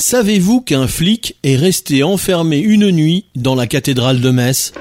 Savez-vous qu'un flic est resté enfermé une nuit dans la cathédrale de Metz?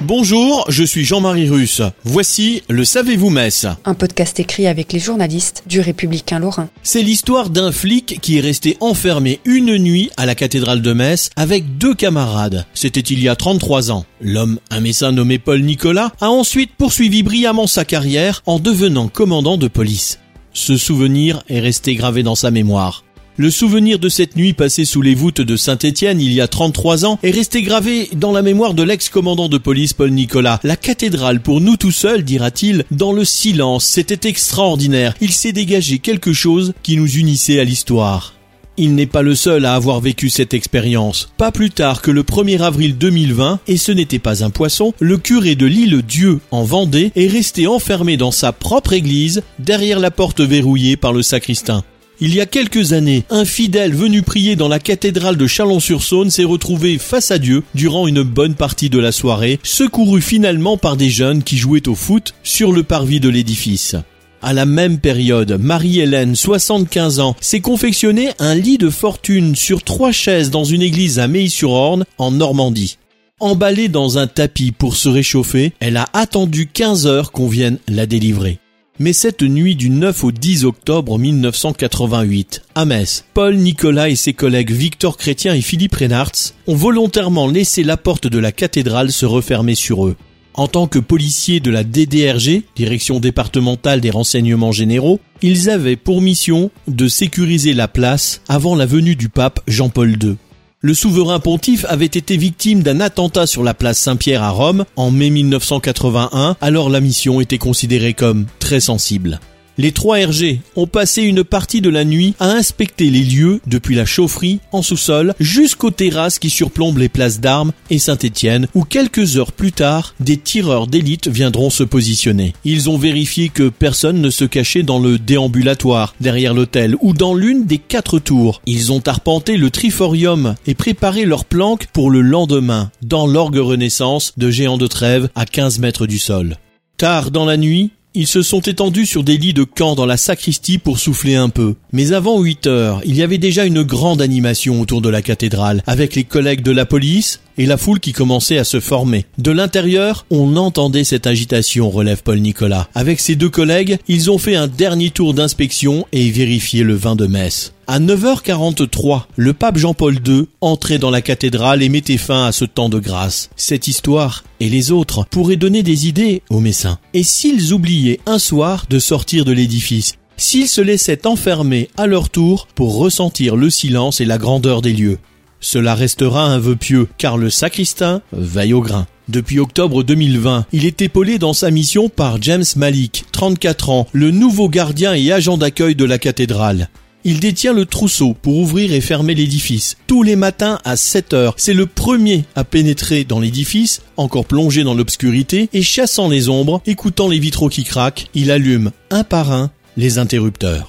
Bonjour, je suis Jean-Marie Russe. Voici le Savez-vous Metz Un podcast écrit avec les journalistes du Républicain Lorrain. C'est l'histoire d'un flic qui est resté enfermé une nuit à la cathédrale de Metz avec deux camarades. C'était il y a 33 ans. L'homme, un médecin nommé Paul Nicolas, a ensuite poursuivi brillamment sa carrière en devenant commandant de police. Ce souvenir est resté gravé dans sa mémoire. Le souvenir de cette nuit passée sous les voûtes de Saint-Étienne il y a 33 ans est resté gravé dans la mémoire de l'ex-commandant de police Paul Nicolas. La cathédrale pour nous tout seuls, dira-t-il, dans le silence, c'était extraordinaire. Il s'est dégagé quelque chose qui nous unissait à l'histoire. Il n'est pas le seul à avoir vécu cette expérience. Pas plus tard que le 1er avril 2020, et ce n'était pas un poisson, le curé de l'île Dieu en Vendée est resté enfermé dans sa propre église, derrière la porte verrouillée par le sacristain. Il y a quelques années, un fidèle venu prier dans la cathédrale de Chalon-sur-Saône s'est retrouvé face à Dieu durant une bonne partie de la soirée, secouru finalement par des jeunes qui jouaient au foot sur le parvis de l'édifice. À la même période, Marie-Hélène, 75 ans, s'est confectionné un lit de fortune sur trois chaises dans une église à Meilly-sur-Orne, en Normandie. Emballée dans un tapis pour se réchauffer, elle a attendu 15 heures qu'on vienne la délivrer. Mais cette nuit du 9 au 10 octobre 1988, à Metz, Paul Nicolas et ses collègues Victor Chrétien et Philippe Reynards ont volontairement laissé la porte de la cathédrale se refermer sur eux. En tant que policiers de la DDRG, Direction départementale des renseignements généraux, ils avaient pour mission de sécuriser la place avant la venue du pape Jean-Paul II. Le souverain pontife avait été victime d'un attentat sur la place Saint-Pierre à Rome en mai 1981, alors la mission était considérée comme très sensible. Les trois RG ont passé une partie de la nuit à inspecter les lieux depuis la chaufferie en sous-sol jusqu'aux terrasses qui surplombent les places d'armes et Saint-Étienne où quelques heures plus tard, des tireurs d'élite viendront se positionner. Ils ont vérifié que personne ne se cachait dans le déambulatoire, derrière l'hôtel ou dans l'une des quatre tours. Ils ont arpenté le triforium et préparé leur planque pour le lendemain dans l'orgue Renaissance de Géant de Trèves à 15 mètres du sol. Tard dans la nuit, ils se sont étendus sur des lits de camp dans la sacristie pour souffler un peu. Mais avant 8 heures, il y avait déjà une grande animation autour de la cathédrale, avec les collègues de la police et la foule qui commençait à se former. De l'intérieur, on entendait cette agitation, relève Paul Nicolas. Avec ses deux collègues, ils ont fait un dernier tour d'inspection et vérifié le vin de messe. À 9h43, le pape Jean-Paul II entrait dans la cathédrale et mettait fin à ce temps de grâce. Cette histoire et les autres pourraient donner des idées aux messins. Et s'ils oubliaient un soir de sortir de l'édifice, s'ils se laissaient enfermer à leur tour pour ressentir le silence et la grandeur des lieux. Cela restera un vœu pieux, car le sacristain veille au grain. Depuis octobre 2020, il est épaulé dans sa mission par James Malik, 34 ans, le nouveau gardien et agent d'accueil de la cathédrale. Il détient le trousseau pour ouvrir et fermer l'édifice. Tous les matins à 7 heures, c'est le premier à pénétrer dans l'édifice, encore plongé dans l'obscurité, et chassant les ombres, écoutant les vitraux qui craquent, il allume un par un les interrupteurs.